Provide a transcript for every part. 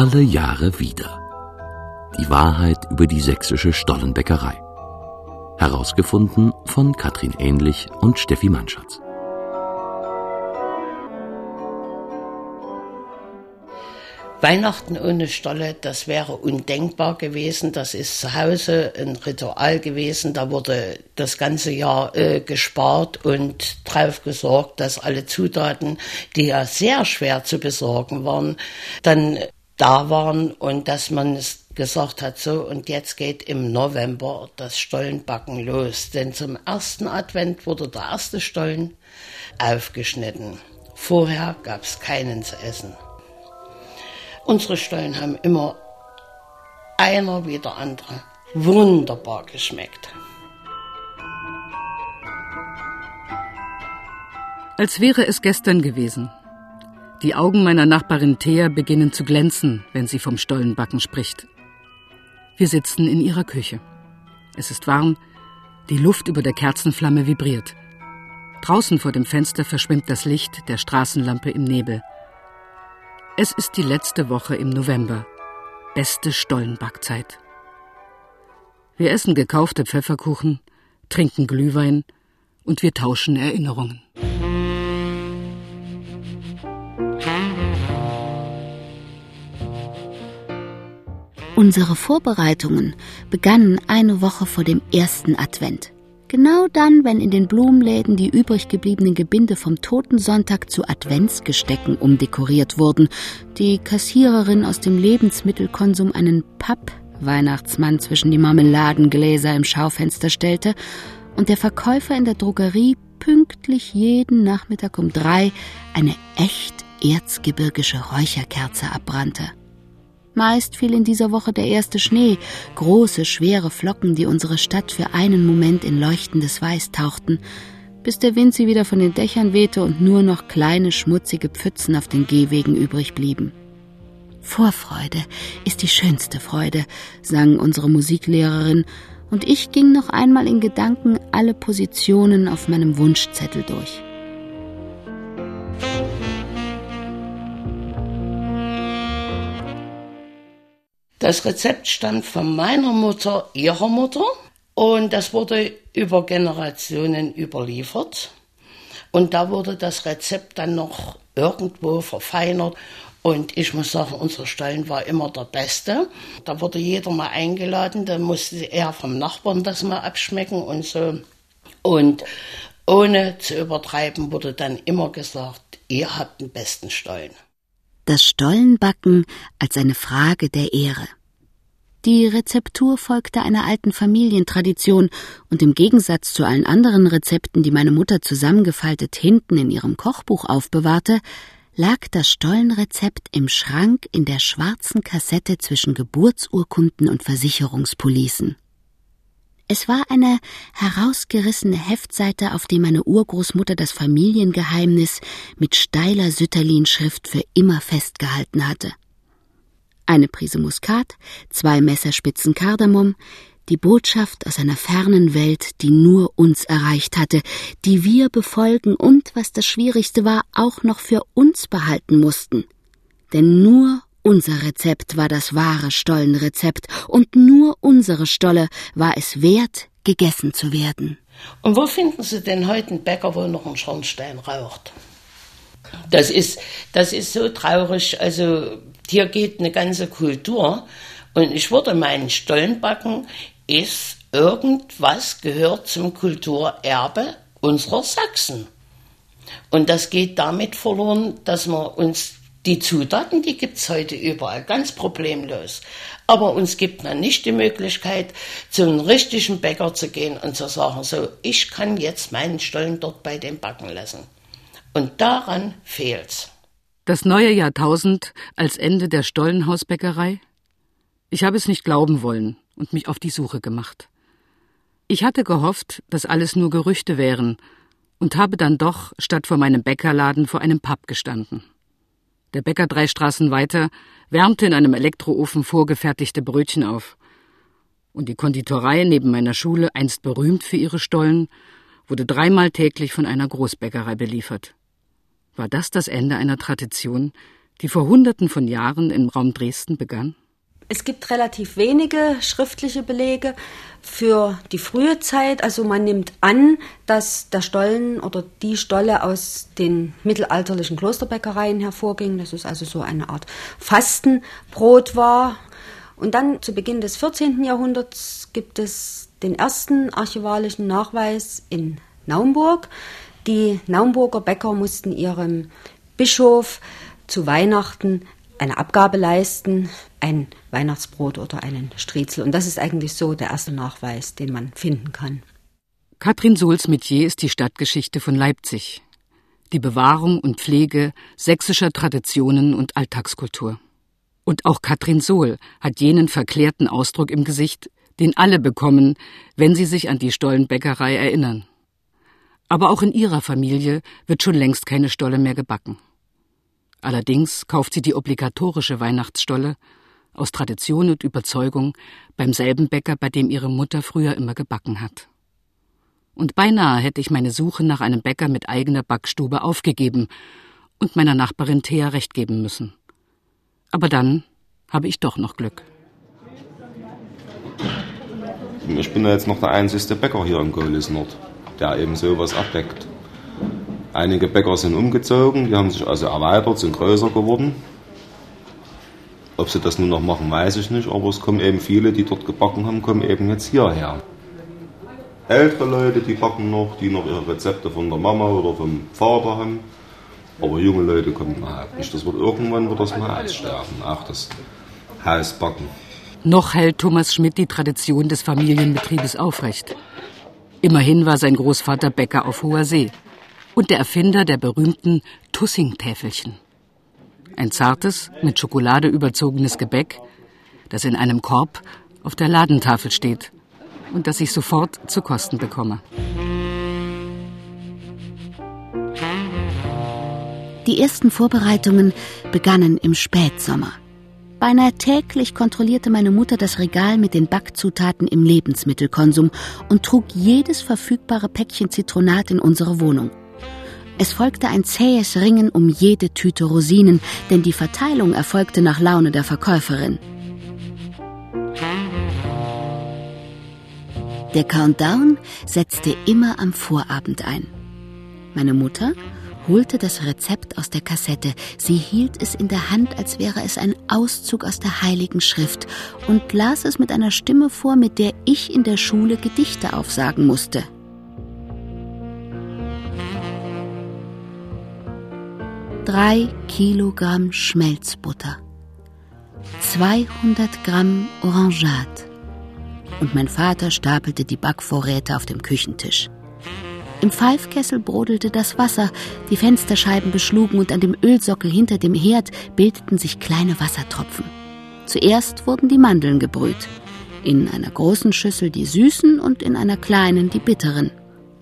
Alle Jahre wieder. Die Wahrheit über die sächsische Stollenbäckerei. Herausgefunden von Katrin Ähnlich und Steffi Mannschatz. Weihnachten ohne Stolle, das wäre undenkbar gewesen. Das ist zu Hause ein Ritual gewesen. Da wurde das ganze Jahr äh, gespart und drauf gesorgt, dass alle Zutaten, die ja sehr schwer zu besorgen waren, dann da waren und dass man es gesagt hat, so und jetzt geht im November das Stollenbacken los. Denn zum ersten Advent wurde der erste Stollen aufgeschnitten. Vorher gab es keinen zu essen. Unsere Stollen haben immer einer wie der andere wunderbar geschmeckt. Als wäre es gestern gewesen. Die Augen meiner Nachbarin Thea beginnen zu glänzen, wenn sie vom Stollenbacken spricht. Wir sitzen in ihrer Küche. Es ist warm, die Luft über der Kerzenflamme vibriert. Draußen vor dem Fenster verschwimmt das Licht der Straßenlampe im Nebel. Es ist die letzte Woche im November. Beste Stollenbackzeit. Wir essen gekaufte Pfefferkuchen, trinken Glühwein und wir tauschen Erinnerungen. Unsere Vorbereitungen begannen eine Woche vor dem ersten Advent. Genau dann, wenn in den Blumenläden die übrig gebliebenen Gebinde vom Totensonntag zu Adventsgestecken umdekoriert wurden, die Kassiererin aus dem Lebensmittelkonsum einen Papp-Weihnachtsmann zwischen die Marmeladengläser im Schaufenster stellte und der Verkäufer in der Drogerie pünktlich jeden Nachmittag um drei eine echt erzgebirgische Räucherkerze abbrannte. Meist fiel in dieser Woche der erste Schnee, große, schwere Flocken, die unsere Stadt für einen Moment in leuchtendes Weiß tauchten, bis der Wind sie wieder von den Dächern wehte und nur noch kleine, schmutzige Pfützen auf den Gehwegen übrig blieben. Vorfreude ist die schönste Freude, sang unsere Musiklehrerin, und ich ging noch einmal in Gedanken alle Positionen auf meinem Wunschzettel durch. Das Rezept stammt von meiner Mutter, ihrer Mutter. Und das wurde über Generationen überliefert. Und da wurde das Rezept dann noch irgendwo verfeinert. Und ich muss sagen, unser Stollen war immer der beste. Da wurde jeder mal eingeladen, da musste er vom Nachbarn das mal abschmecken und so. Und ohne zu übertreiben wurde dann immer gesagt, ihr habt den besten Stollen das Stollenbacken als eine Frage der Ehre. Die Rezeptur folgte einer alten Familientradition, und im Gegensatz zu allen anderen Rezepten, die meine Mutter zusammengefaltet hinten in ihrem Kochbuch aufbewahrte, lag das Stollenrezept im Schrank in der schwarzen Kassette zwischen Geburtsurkunden und Versicherungspolicen. Es war eine herausgerissene Heftseite, auf der meine Urgroßmutter das Familiengeheimnis mit steiler Sütterlin-Schrift für immer festgehalten hatte. Eine Prise Muskat, zwei Messerspitzen Kardamom, die Botschaft aus einer fernen Welt, die nur uns erreicht hatte, die wir befolgen und, was das Schwierigste war, auch noch für uns behalten mussten. Denn nur unser Rezept war das wahre Stollenrezept, und nur unsere Stolle war es wert, gegessen zu werden. Und wo finden Sie denn heute einen Bäcker, wo noch ein Schornstein raucht? Das ist, das ist so traurig. Also hier geht eine ganze Kultur. Und ich würde meinen Stollenbacken ist irgendwas gehört zum Kulturerbe unserer Sachsen. Und das geht damit verloren, dass wir uns die Zutaten, die gibt es heute überall, ganz problemlos. Aber uns gibt man nicht die Möglichkeit, zu einem richtigen Bäcker zu gehen und zu sagen, so, ich kann jetzt meinen Stollen dort bei dem backen lassen. Und daran fehlt's. Das neue Jahrtausend als Ende der Stollenhausbäckerei? Ich habe es nicht glauben wollen und mich auf die Suche gemacht. Ich hatte gehofft, dass alles nur Gerüchte wären und habe dann doch statt vor meinem Bäckerladen vor einem Pub gestanden. Der Bäcker drei Straßen weiter wärmte in einem Elektroofen vorgefertigte Brötchen auf. Und die Konditorei neben meiner Schule, einst berühmt für ihre Stollen, wurde dreimal täglich von einer Großbäckerei beliefert. War das das Ende einer Tradition, die vor Hunderten von Jahren im Raum Dresden begann? Es gibt relativ wenige schriftliche Belege für die frühe Zeit. Also man nimmt an, dass der Stollen oder die Stolle aus den mittelalterlichen Klosterbäckereien hervorging. Das ist also so eine Art Fastenbrot war. Und dann zu Beginn des 14. Jahrhunderts gibt es den ersten archivalischen Nachweis in Naumburg. Die Naumburger Bäcker mussten ihrem Bischof zu Weihnachten eine Abgabe leisten, ein Weihnachtsbrot oder einen Striezel. Und das ist eigentlich so der erste Nachweis, den man finden kann. Katrin Sohls Metier ist die Stadtgeschichte von Leipzig. Die Bewahrung und Pflege sächsischer Traditionen und Alltagskultur. Und auch Katrin Sohl hat jenen verklärten Ausdruck im Gesicht, den alle bekommen, wenn sie sich an die Stollenbäckerei erinnern. Aber auch in ihrer Familie wird schon längst keine Stolle mehr gebacken. Allerdings kauft sie die obligatorische Weihnachtsstolle aus Tradition und Überzeugung beim selben Bäcker, bei dem ihre Mutter früher immer gebacken hat. Und beinahe hätte ich meine Suche nach einem Bäcker mit eigener Backstube aufgegeben und meiner Nachbarin Thea recht geben müssen. Aber dann habe ich doch noch Glück. Ich bin ja jetzt noch der einzige Bäcker hier im Golis Nord, der eben sowas abdeckt. Einige Bäcker sind umgezogen, die haben sich also erweitert, sind größer geworden. Ob sie das nun noch machen, weiß ich nicht, aber es kommen eben viele, die dort gebacken haben, kommen eben jetzt hierher. Ältere Leute, die backen noch, die noch ihre Rezepte von der Mama oder vom Vater haben. Aber junge Leute kommen überhaupt nicht. Das wird irgendwann wird das mal aussterben, auch das Hausbacken. Noch hält Thomas Schmidt die Tradition des Familienbetriebes aufrecht. Immerhin war sein Großvater Bäcker auf hoher See und der Erfinder der berühmten Tussing-Täfelchen. Ein zartes, mit Schokolade überzogenes Gebäck, das in einem Korb auf der Ladentafel steht und das ich sofort zu kosten bekomme. Die ersten Vorbereitungen begannen im Spätsommer. Beinahe täglich kontrollierte meine Mutter das Regal mit den Backzutaten im Lebensmittelkonsum und trug jedes verfügbare Päckchen Zitronat in unsere Wohnung. Es folgte ein zähes Ringen um jede Tüte Rosinen, denn die Verteilung erfolgte nach Laune der Verkäuferin. Der Countdown setzte immer am Vorabend ein. Meine Mutter holte das Rezept aus der Kassette. Sie hielt es in der Hand, als wäre es ein Auszug aus der Heiligen Schrift und las es mit einer Stimme vor, mit der ich in der Schule Gedichte aufsagen musste. Drei Kilogramm Schmelzbutter, 200 Gramm Orangat und mein Vater stapelte die Backvorräte auf dem Küchentisch. Im Pfeifkessel brodelte das Wasser, die Fensterscheiben beschlugen und an dem Ölsockel hinter dem Herd bildeten sich kleine Wassertropfen. Zuerst wurden die Mandeln gebrüht. In einer großen Schüssel die süßen und in einer kleinen die bitteren.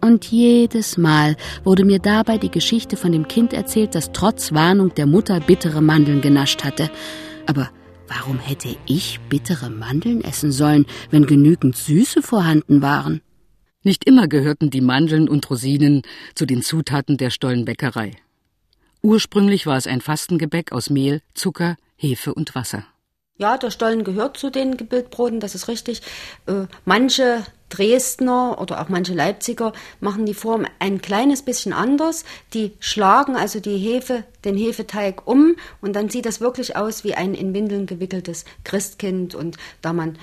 Und jedes Mal wurde mir dabei die Geschichte von dem Kind erzählt, das trotz Warnung der Mutter bittere Mandeln genascht hatte. Aber warum hätte ich bittere Mandeln essen sollen, wenn genügend Süße vorhanden waren? Nicht immer gehörten die Mandeln und Rosinen zu den Zutaten der Stollenbäckerei. Ursprünglich war es ein Fastengebäck aus Mehl, Zucker, Hefe und Wasser. Ja, der Stollen gehört zu den Gebildbroten, das ist richtig. Äh, manche Dresdner oder auch manche Leipziger machen die Form ein kleines bisschen anders. Die schlagen also die Hefe, den Hefeteig um und dann sieht das wirklich aus wie ein in Windeln gewickeltes Christkind. Und da man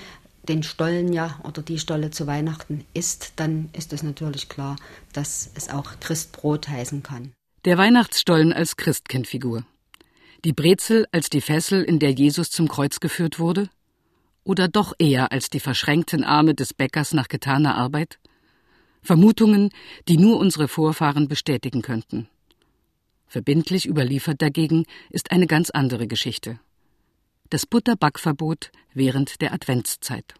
den Stollen ja oder die Stolle zu Weihnachten isst, dann ist es natürlich klar, dass es auch Christbrot heißen kann. Der Weihnachtsstollen als Christkindfigur. Die Brezel als die Fessel, in der Jesus zum Kreuz geführt wurde? Oder doch eher als die verschränkten Arme des Bäckers nach getaner Arbeit? Vermutungen, die nur unsere Vorfahren bestätigen könnten. Verbindlich überliefert dagegen ist eine ganz andere Geschichte das Butterbackverbot während der Adventszeit.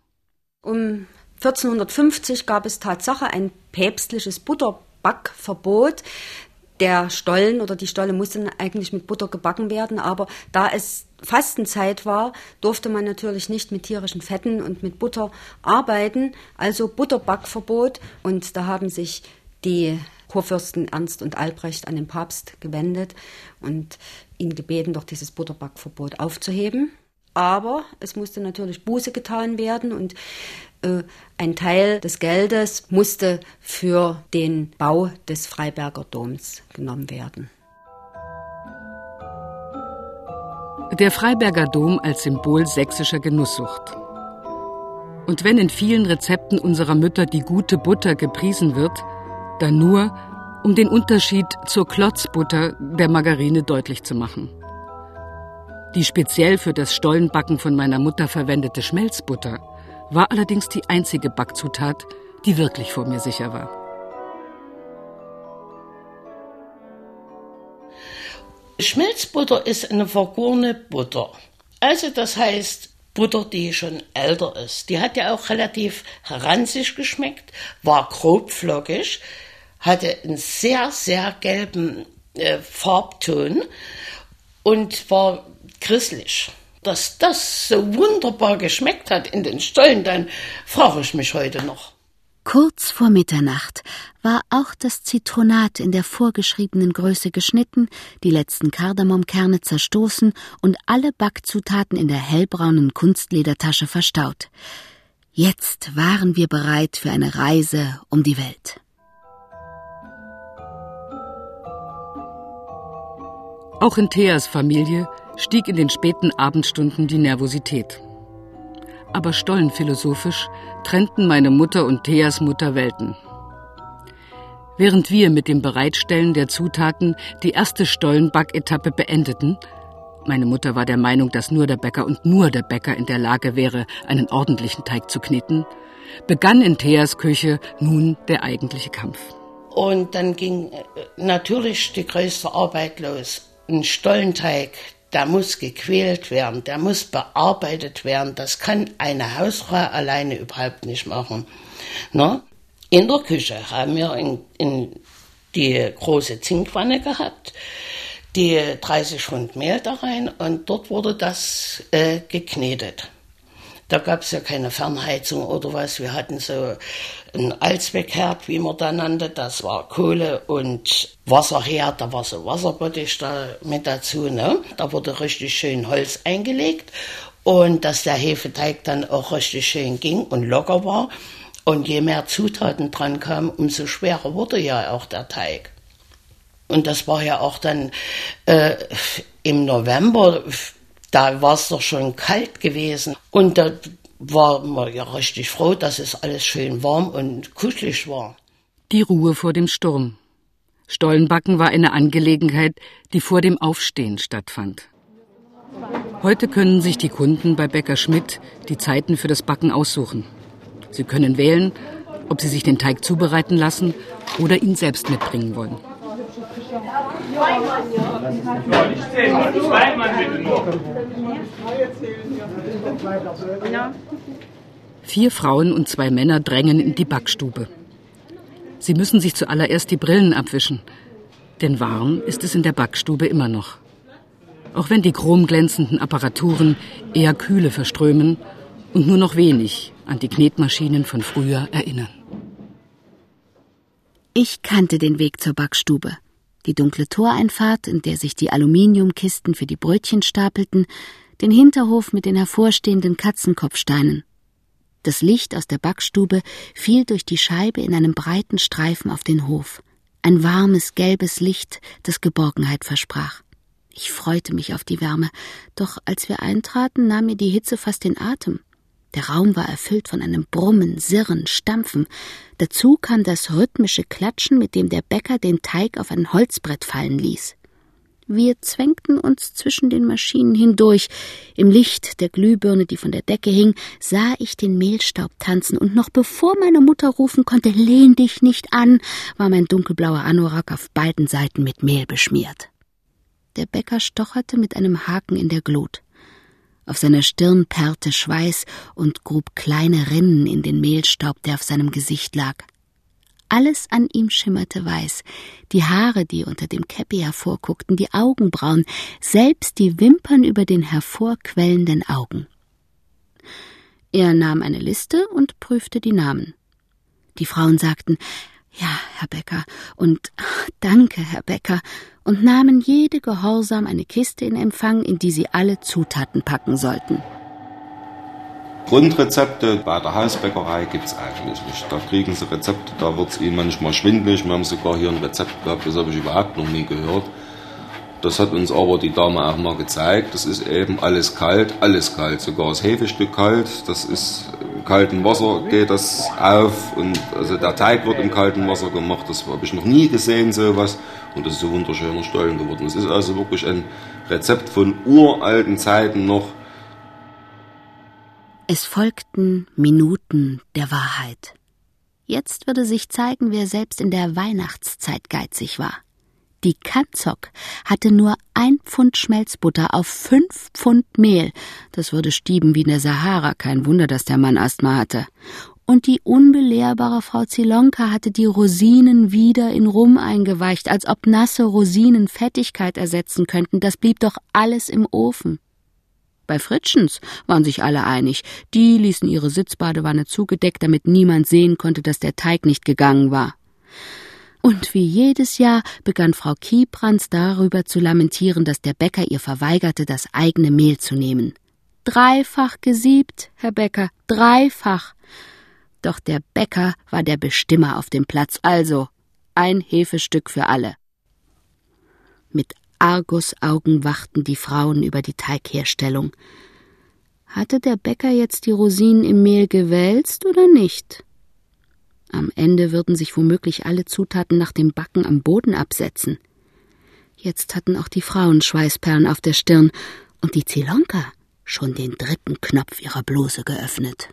Um 1450 gab es Tatsache ein päpstliches Butterbackverbot. Der Stollen oder die Stolle musste eigentlich mit Butter gebacken werden, aber da es Fastenzeit war, durfte man natürlich nicht mit tierischen Fetten und mit Butter arbeiten, also Butterbackverbot. Und da haben sich die Kurfürsten Ernst und Albrecht an den Papst gewendet und ihn gebeten, doch dieses Butterbackverbot aufzuheben. Aber es musste natürlich Buße getan werden und ein Teil des Geldes musste für den Bau des Freiberger Doms genommen werden. Der Freiberger Dom als Symbol sächsischer Genusssucht. Und wenn in vielen Rezepten unserer Mütter die gute Butter gepriesen wird, dann nur, um den Unterschied zur Klotzbutter der Margarine deutlich zu machen. Die speziell für das Stollenbacken von meiner Mutter verwendete Schmelzbutter war allerdings die einzige Backzutat, die wirklich vor mir sicher war. Schmelzbutter ist eine vergorene Butter. Also das heißt Butter, die schon älter ist. Die hat ja auch relativ ranzig geschmeckt, war grobflockig, hatte einen sehr, sehr gelben äh, Farbton und war grisselig. Dass das so wunderbar geschmeckt hat in den Stollen, dann frage ich mich heute noch. Kurz vor Mitternacht war auch das Zitronat in der vorgeschriebenen Größe geschnitten, die letzten Kardamomkerne zerstoßen und alle Backzutaten in der hellbraunen Kunstledertasche verstaut. Jetzt waren wir bereit für eine Reise um die Welt. Auch in Theas Familie stieg in den späten Abendstunden die Nervosität. Aber stollenphilosophisch trennten meine Mutter und Theas Mutter Welten. Während wir mit dem Bereitstellen der Zutaten die erste Stollenbacketappe beendeten, meine Mutter war der Meinung, dass nur der Bäcker und nur der Bäcker in der Lage wäre, einen ordentlichen Teig zu kneten, begann in Theas Küche nun der eigentliche Kampf. Und dann ging äh, natürlich die größte Arbeit los. Ein Stollenteig, der muss gequält werden, der muss bearbeitet werden. Das kann eine Hausfrau alleine überhaupt nicht machen. Na? In der Küche haben wir in, in die große Zinkwanne gehabt, die 30 Pfund Mehl da rein und dort wurde das äh, geknetet. Da gab es ja keine Fernheizung oder was. Wir hatten so ein Allzweckherd, wie man da nannte. Das war Kohle und Wasserherd. Da war so Wasserbottich da mit dazu. Ne? Da wurde richtig schön Holz eingelegt. Und dass der Hefeteig dann auch richtig schön ging und locker war. Und je mehr Zutaten dran kamen, umso schwerer wurde ja auch der Teig. Und das war ja auch dann äh, im November da war es doch schon kalt gewesen. Und da war man ja richtig froh, dass es alles schön warm und kuschelig war. Die Ruhe vor dem Sturm. Stollenbacken war eine Angelegenheit, die vor dem Aufstehen stattfand. Heute können sich die Kunden bei Bäcker Schmidt die Zeiten für das Backen aussuchen. Sie können wählen, ob sie sich den Teig zubereiten lassen oder ihn selbst mitbringen wollen. Ja, ich zähle mal. Zweimal bitte nur. Vier Frauen und zwei Männer drängen in die Backstube. Sie müssen sich zuallererst die Brillen abwischen, denn warm ist es in der Backstube immer noch. Auch wenn die chromglänzenden Apparaturen eher Kühle verströmen und nur noch wenig an die Knetmaschinen von früher erinnern. Ich kannte den Weg zur Backstube die dunkle Toreinfahrt, in der sich die Aluminiumkisten für die Brötchen stapelten, den Hinterhof mit den hervorstehenden Katzenkopfsteinen. Das Licht aus der Backstube fiel durch die Scheibe in einem breiten Streifen auf den Hof. Ein warmes, gelbes Licht, das Geborgenheit versprach. Ich freute mich auf die Wärme, doch als wir eintraten, nahm mir die Hitze fast den Atem. Der Raum war erfüllt von einem Brummen, Sirren, Stampfen. Dazu kam das rhythmische Klatschen, mit dem der Bäcker den Teig auf ein Holzbrett fallen ließ. Wir zwängten uns zwischen den Maschinen hindurch. Im Licht der Glühbirne, die von der Decke hing, sah ich den Mehlstaub tanzen, und noch bevor meine Mutter rufen konnte, lehn dich nicht an, war mein dunkelblauer Anorak auf beiden Seiten mit Mehl beschmiert. Der Bäcker stocherte mit einem Haken in der Glut. Auf seiner Stirn perrte Schweiß und grub kleine Rinnen in den Mehlstaub, der auf seinem Gesicht lag. Alles an ihm schimmerte weiß, die Haare, die unter dem Käppi hervorguckten, die Augenbrauen, selbst die Wimpern über den hervorquellenden Augen. Er nahm eine Liste und prüfte die Namen. Die Frauen sagten Ja, Herr Becker, und danke, Herr Becker, und nahmen jede gehorsam eine Kiste in Empfang, in die sie alle Zutaten packen sollten. Grundrezepte bei der Hausbäckerei gibt es eigentlich nicht. Da kriegen sie Rezepte, da wird es ihnen manchmal schwindlig. Wir haben sogar hier ein Rezept gehabt, das habe ich überhaupt noch nie gehört. Das hat uns aber die Dame auch mal gezeigt. Das ist eben alles kalt, alles kalt, sogar das Hefestück kalt. Das ist im kalten Wasser geht das auf und also der Teig wird im kalten Wasser gemacht. Das habe ich noch nie gesehen sowas und das ist so wunderschöner Stollen geworden. Es ist also wirklich ein Rezept von uralten Zeiten noch. Es folgten Minuten der Wahrheit. Jetzt würde sich zeigen, wer selbst in der Weihnachtszeit geizig war. Die Kanzok hatte nur ein Pfund Schmelzbutter auf fünf Pfund Mehl. Das würde stieben wie in der Sahara. Kein Wunder, dass der Mann Asthma hatte. Und die unbelehrbare Frau Zilonka hatte die Rosinen wieder in Rum eingeweicht, als ob nasse Rosinen Fettigkeit ersetzen könnten. Das blieb doch alles im Ofen. Bei Fritschens waren sich alle einig. Die ließen ihre Sitzbadewanne zugedeckt, damit niemand sehen konnte, dass der Teig nicht gegangen war. Und wie jedes Jahr begann Frau Kiebrands darüber zu lamentieren, dass der Bäcker ihr verweigerte, das eigene Mehl zu nehmen. Dreifach gesiebt, Herr Bäcker, dreifach. Doch der Bäcker war der Bestimmer auf dem Platz, also ein Hefestück für alle. Mit Argusaugen wachten die Frauen über die Teigherstellung. Hatte der Bäcker jetzt die Rosinen im Mehl gewälzt oder nicht? Am Ende würden sich womöglich alle Zutaten nach dem Backen am Boden absetzen. Jetzt hatten auch die Frauen Schweißperlen auf der Stirn und die Zilonka schon den dritten Knopf ihrer Bluse geöffnet.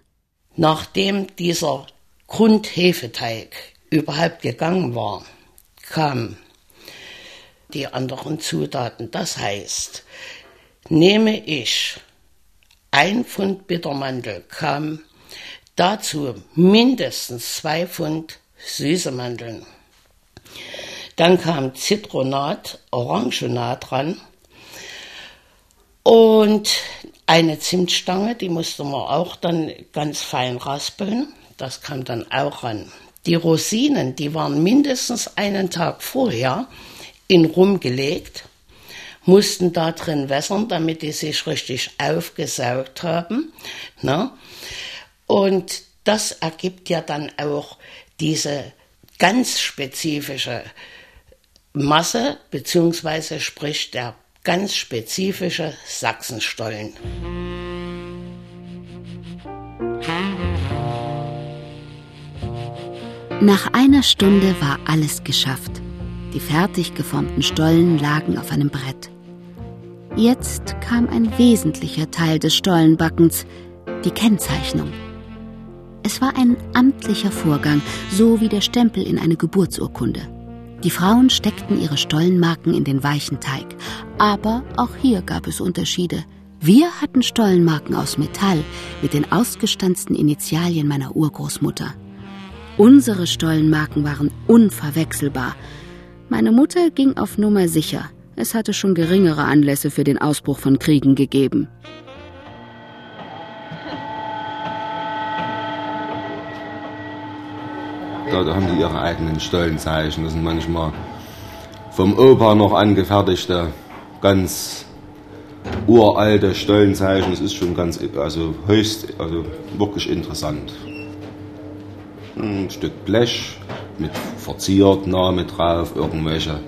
Nachdem dieser Grundhefeteig überhaupt gegangen war, kamen die anderen Zutaten. Das heißt, nehme ich ein Pfund Bittermandel, kam Dazu mindestens zwei Pfund süße Mandeln. Dann kam Zitronat, Orangenat dran und eine Zimtstange, die musste man auch dann ganz fein raspeln. Das kam dann auch ran. Die Rosinen, die waren mindestens einen Tag vorher in Rum gelegt, mussten da drin wässern, damit die sich richtig aufgesaugt haben. Na? Und das ergibt ja dann auch diese ganz spezifische Masse, beziehungsweise sprich der ganz spezifische Sachsenstollen. Nach einer Stunde war alles geschafft. Die fertig geformten Stollen lagen auf einem Brett. Jetzt kam ein wesentlicher Teil des Stollenbackens, die Kennzeichnung. Es war ein amtlicher Vorgang, so wie der Stempel in eine Geburtsurkunde. Die Frauen steckten ihre Stollenmarken in den weichen Teig. Aber auch hier gab es Unterschiede. Wir hatten Stollenmarken aus Metall mit den ausgestanzten Initialien meiner Urgroßmutter. Unsere Stollenmarken waren unverwechselbar. Meine Mutter ging auf Nummer sicher. Es hatte schon geringere Anlässe für den Ausbruch von Kriegen gegeben. Da, da haben die ihre eigenen Stollenzeichen. Das sind manchmal vom Opa noch angefertigte, ganz uralte Stollenzeichen. Das ist schon ganz, also höchst, also wirklich interessant. Ein Stück Blech mit verziert Name drauf, irgendwelche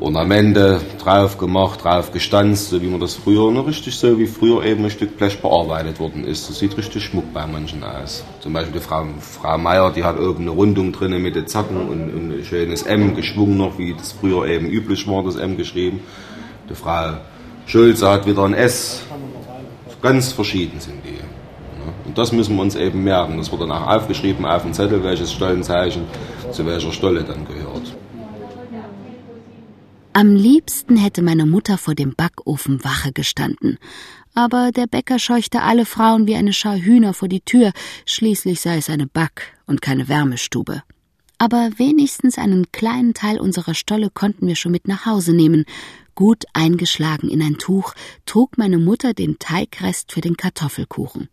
Ornamente drauf gemacht, drauf gestanzt, so wie man das früher, noch richtig so wie früher eben ein Stück Blech bearbeitet worden ist. Das sieht richtig schmuck bei manchen aus. Zum Beispiel die Frau, Frau Meier, die hat oben eine Rundung drin mit den Zacken und, und ein schönes M geschwungen noch, wie das früher eben üblich war, das M geschrieben. Die Frau Schulze hat wieder ein S. Ganz verschieden sind die. Und das müssen wir uns eben merken. Das wird dann auch aufgeschrieben auf dem Zettel, welches Stollenzeichen zu welcher Stolle dann gehört. Am liebsten hätte meine Mutter vor dem Backofen Wache gestanden. Aber der Bäcker scheuchte alle Frauen wie eine Schar Hühner vor die Tür, schließlich sei es eine Back- und keine Wärmestube. Aber wenigstens einen kleinen Teil unserer Stolle konnten wir schon mit nach Hause nehmen. Gut eingeschlagen in ein Tuch trug meine Mutter den Teigrest für den Kartoffelkuchen.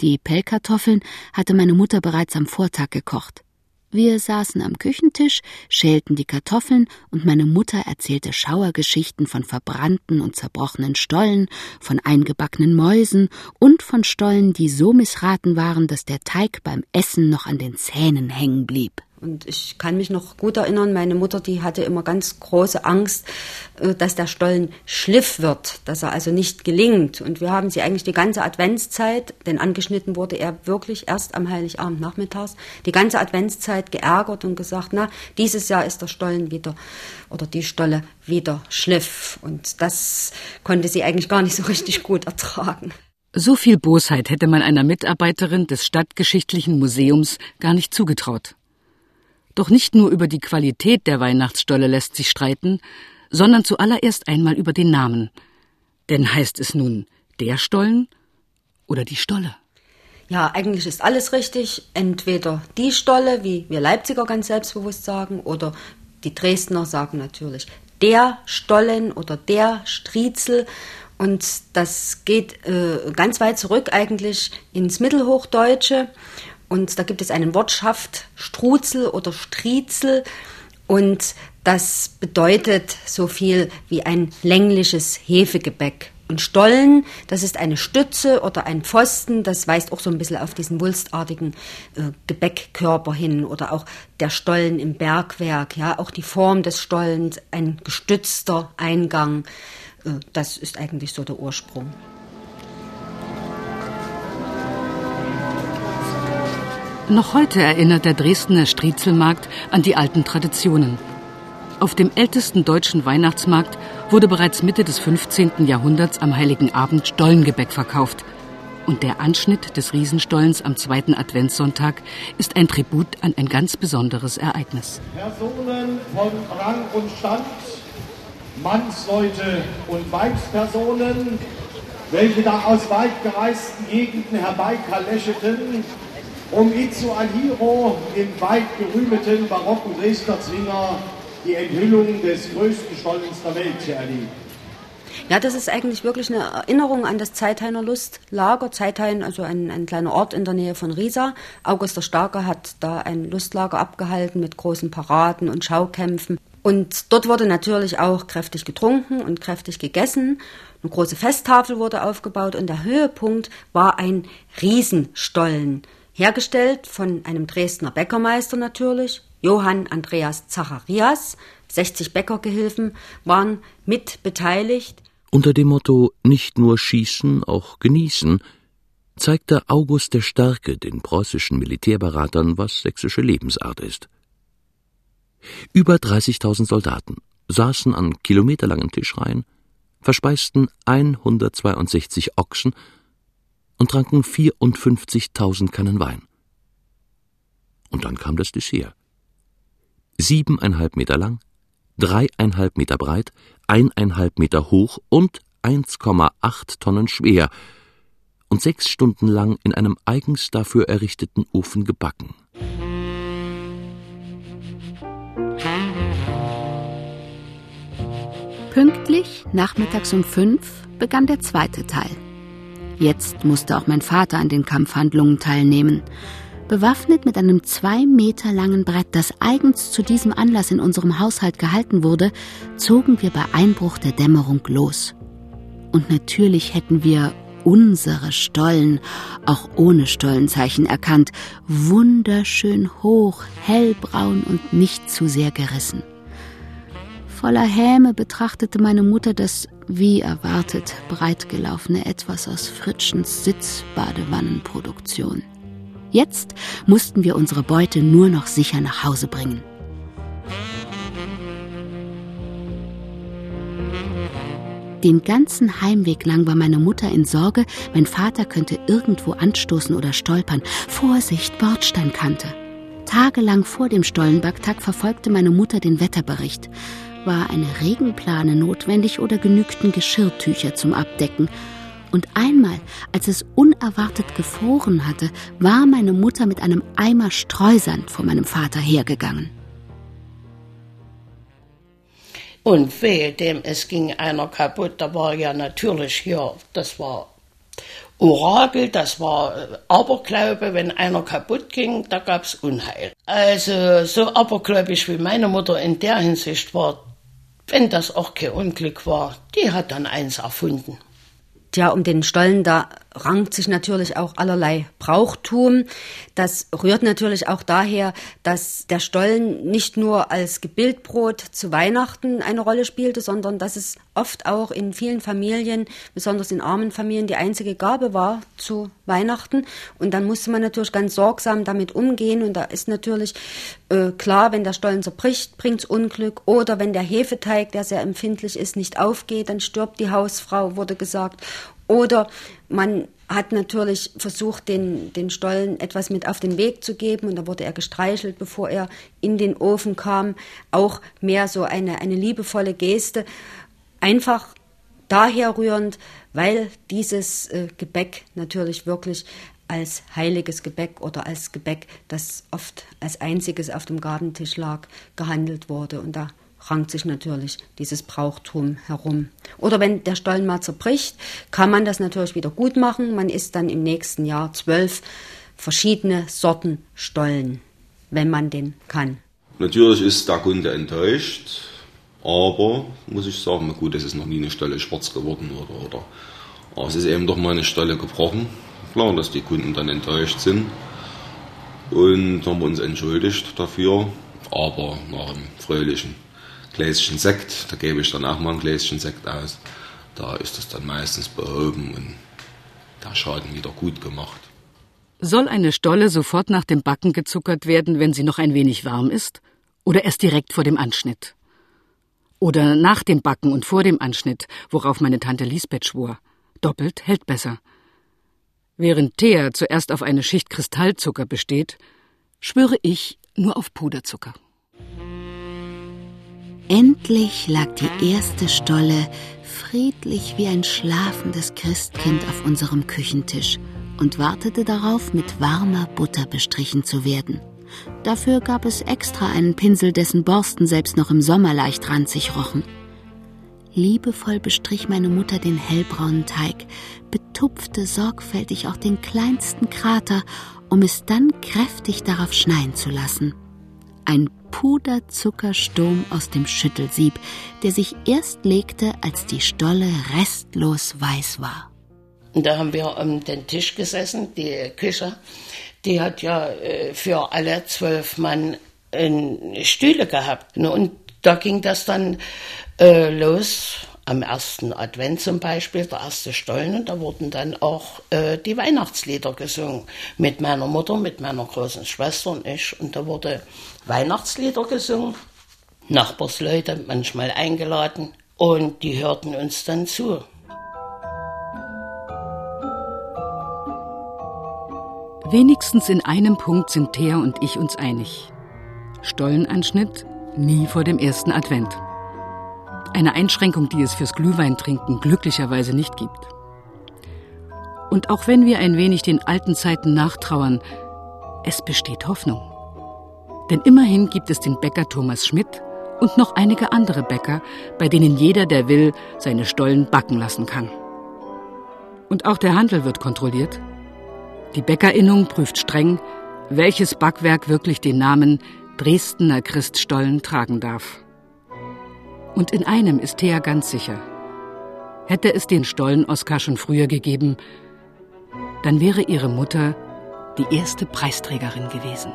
Die Pellkartoffeln hatte meine Mutter bereits am Vortag gekocht. Wir saßen am Küchentisch, schälten die Kartoffeln und meine Mutter erzählte Schauergeschichten von verbrannten und zerbrochenen Stollen, von eingebackenen Mäusen und von Stollen, die so missraten waren, dass der Teig beim Essen noch an den Zähnen hängen blieb. Und ich kann mich noch gut erinnern, meine Mutter, die hatte immer ganz große Angst, äh, dass der Stollen schliff wird, dass er also nicht gelingt. Und wir haben sie eigentlich die ganze Adventszeit, denn angeschnitten wurde er wirklich erst am Heiligabend nachmittags, die ganze Adventszeit geärgert und gesagt, na, dieses Jahr ist der Stollen wieder oder die Stolle wieder schliff. Und das konnte sie eigentlich gar nicht so richtig gut ertragen. So viel Bosheit hätte man einer Mitarbeiterin des Stadtgeschichtlichen Museums gar nicht zugetraut. Doch nicht nur über die Qualität der Weihnachtsstolle lässt sich streiten, sondern zuallererst einmal über den Namen. Denn heißt es nun der Stollen oder die Stolle? Ja, eigentlich ist alles richtig. Entweder die Stolle, wie wir Leipziger ganz selbstbewusst sagen, oder die Dresdner sagen natürlich der Stollen oder der Striezel. Und das geht äh, ganz weit zurück eigentlich ins Mittelhochdeutsche. Und da gibt es einen Wortschaft Struzel oder Striezel. Und das bedeutet so viel wie ein längliches Hefegebäck. Und Stollen, das ist eine Stütze oder ein Pfosten, das weist auch so ein bisschen auf diesen wulstartigen äh, Gebäckkörper hin oder auch der Stollen im Bergwerk, ja, auch die Form des Stollens, ein gestützter Eingang, äh, das ist eigentlich so der Ursprung. Noch heute erinnert der Dresdner Striezelmarkt an die alten Traditionen. Auf dem ältesten deutschen Weihnachtsmarkt wurde bereits Mitte des 15. Jahrhunderts am Heiligen Abend Stollengebäck verkauft. Und der Anschnitt des Riesenstollens am zweiten Adventssonntag ist ein Tribut an ein ganz besonderes Ereignis. Personen von Rang und Stand, Mannsleute und Weibspersonen, welche da aus weit gereisten Gegenden herbeikalescheten, um Itzu Alhiro, im weit gerühmten barocken Dresdner Zwinger, die Enthüllung des größten Stollens der Welt zu erleben. Ja, das ist eigentlich wirklich eine Erinnerung an das Zeithainer Lustlager. Zeithain, also ein, ein kleiner Ort in der Nähe von Riesa. August der Starke hat da ein Lustlager abgehalten mit großen Paraden und Schaukämpfen. Und dort wurde natürlich auch kräftig getrunken und kräftig gegessen. Eine große Festtafel wurde aufgebaut und der Höhepunkt war ein Riesenstollen hergestellt von einem Dresdner Bäckermeister natürlich, Johann Andreas Zacharias. 60 Bäckergehilfen waren mit beteiligt. Unter dem Motto nicht nur schießen, auch genießen, zeigte August der Starke den preußischen Militärberatern, was sächsische Lebensart ist. Über 30.000 Soldaten saßen an kilometerlangen Tischreihen, verspeisten 162 Ochsen und tranken 54.000 Kannen Wein. Und dann kam das Dessert. Siebeneinhalb Meter lang, dreieinhalb Meter breit, eineinhalb Meter hoch und 1,8 Tonnen schwer und sechs Stunden lang in einem eigens dafür errichteten Ofen gebacken. Pünktlich nachmittags um fünf begann der zweite Teil. Jetzt musste auch mein Vater an den Kampfhandlungen teilnehmen. Bewaffnet mit einem zwei Meter langen Brett, das eigens zu diesem Anlass in unserem Haushalt gehalten wurde, zogen wir bei Einbruch der Dämmerung los. Und natürlich hätten wir unsere Stollen auch ohne Stollenzeichen erkannt, wunderschön hoch, hellbraun und nicht zu sehr gerissen. Voller Häme betrachtete meine Mutter das, wie erwartet, breitgelaufene Etwas aus Fritschens Sitzbadewannenproduktion. Jetzt mussten wir unsere Beute nur noch sicher nach Hause bringen. Den ganzen Heimweg lang war meine Mutter in Sorge, mein Vater könnte irgendwo anstoßen oder stolpern. Vorsicht, Bordsteinkante. Tagelang vor dem Stollenbacktag verfolgte meine Mutter den Wetterbericht war eine Regenplane notwendig oder genügten Geschirrtücher zum Abdecken. Und einmal, als es unerwartet gefroren hatte, war meine Mutter mit einem Eimer Streusand vor meinem Vater hergegangen. Und wehe dem, es ging einer kaputt, da war ja natürlich hier, das war Orakel, das war äh, Aberglaube, wenn einer kaputt ging, da gab's Unheil. Also so abergläubisch wie meine Mutter in der Hinsicht war, wenn das auch kein Unglück war, die hat dann eins erfunden. Tja, um den Stollen da rankt sich natürlich auch allerlei Brauchtum. Das rührt natürlich auch daher, dass der Stollen nicht nur als Gebildbrot zu Weihnachten eine Rolle spielte, sondern dass es oft auch in vielen Familien, besonders in armen Familien, die einzige Gabe war zu Weihnachten. Und dann musste man natürlich ganz sorgsam damit umgehen. Und da ist natürlich äh, klar, wenn der Stollen zerbricht, bringt's Unglück. Oder wenn der Hefeteig, der sehr empfindlich ist, nicht aufgeht, dann stirbt die Hausfrau, wurde gesagt. Oder man hat natürlich versucht, den, den Stollen etwas mit auf den Weg zu geben und da wurde er gestreichelt, bevor er in den Ofen kam. Auch mehr so eine, eine liebevolle Geste. Einfach daher rührend, weil dieses äh, Gebäck natürlich wirklich als heiliges Gebäck oder als Gebäck, das oft als einziges auf dem Gabentisch lag, gehandelt wurde. Und da rankt sich natürlich dieses Brauchtum herum. Oder wenn der Stollen mal zerbricht, kann man das natürlich wieder gut machen. Man isst dann im nächsten Jahr zwölf verschiedene Sorten Stollen, wenn man den kann. Natürlich ist der Kunde enttäuscht, aber muss ich sagen, gut, es ist noch nie eine Stolle schwarz geworden oder, oder aber es ist eben doch mal eine Stolle gebrochen. Klar, dass die Kunden dann enttäuscht sind und haben uns entschuldigt dafür, aber nach einem fröhlichen Gläschen Sekt, da gebe ich dann auch mal ein Gläschen Sekt aus. Da ist es dann meistens behoben und der Schaden wieder gut gemacht. Soll eine Stolle sofort nach dem Backen gezuckert werden, wenn sie noch ein wenig warm ist? Oder erst direkt vor dem Anschnitt? Oder nach dem Backen und vor dem Anschnitt, worauf meine Tante Lisbeth schwor. Doppelt hält besser. Während Thea zuerst auf eine Schicht Kristallzucker besteht, schwöre ich nur auf Puderzucker. Endlich lag die erste Stolle friedlich wie ein schlafendes Christkind auf unserem Küchentisch und wartete darauf, mit warmer Butter bestrichen zu werden. Dafür gab es extra einen Pinsel, dessen Borsten selbst noch im Sommer leicht ranzig rochen. Liebevoll bestrich meine Mutter den hellbraunen Teig, betupfte sorgfältig auch den kleinsten Krater, um es dann kräftig darauf schneien zu lassen. Ein Puderzuckersturm aus dem Schüttelsieb, der sich erst legte, als die Stolle restlos weiß war. Und da haben wir um den Tisch gesessen, die Küche, die hat ja äh, für alle zwölf Mann Stühle gehabt. Und da ging das dann äh, los am ersten Advent zum Beispiel, der erste Stollen, und da wurden dann auch äh, die Weihnachtslieder gesungen. Mit meiner Mutter, mit meiner großen Schwester und ich. Und da wurde Weihnachtslieder gesungen, Nachbarsleute manchmal eingeladen und die hörten uns dann zu. Wenigstens in einem Punkt sind Thea und ich uns einig. Stollenanschnitt nie vor dem ersten Advent. Eine Einschränkung, die es fürs Glühweintrinken glücklicherweise nicht gibt. Und auch wenn wir ein wenig den alten Zeiten nachtrauern, es besteht Hoffnung. Denn immerhin gibt es den Bäcker Thomas Schmidt und noch einige andere Bäcker, bei denen jeder, der will, seine Stollen backen lassen kann. Und auch der Handel wird kontrolliert. Die Bäckerinnung prüft streng, welches Backwerk wirklich den Namen Dresdner Christstollen tragen darf. Und in einem ist Thea ganz sicher. Hätte es den Stollen Oskar schon früher gegeben, dann wäre ihre Mutter die erste Preisträgerin gewesen.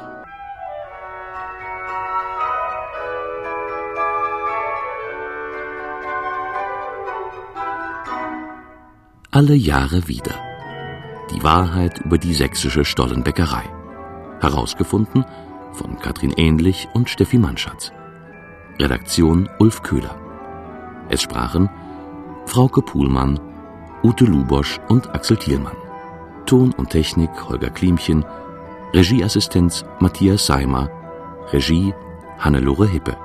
alle Jahre wieder. Die Wahrheit über die sächsische Stollenbäckerei. Herausgefunden von Katrin Ähnlich und Steffi Mannschatz. Redaktion Ulf Köhler. Es sprachen Frauke Puhlmann, Ute Lubosch und Axel Thielmann. Ton und Technik Holger Klimchen. Regieassistenz Matthias Seimer. Regie Hannelore Hippe.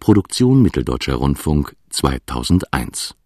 Produktion Mitteldeutscher Rundfunk 2001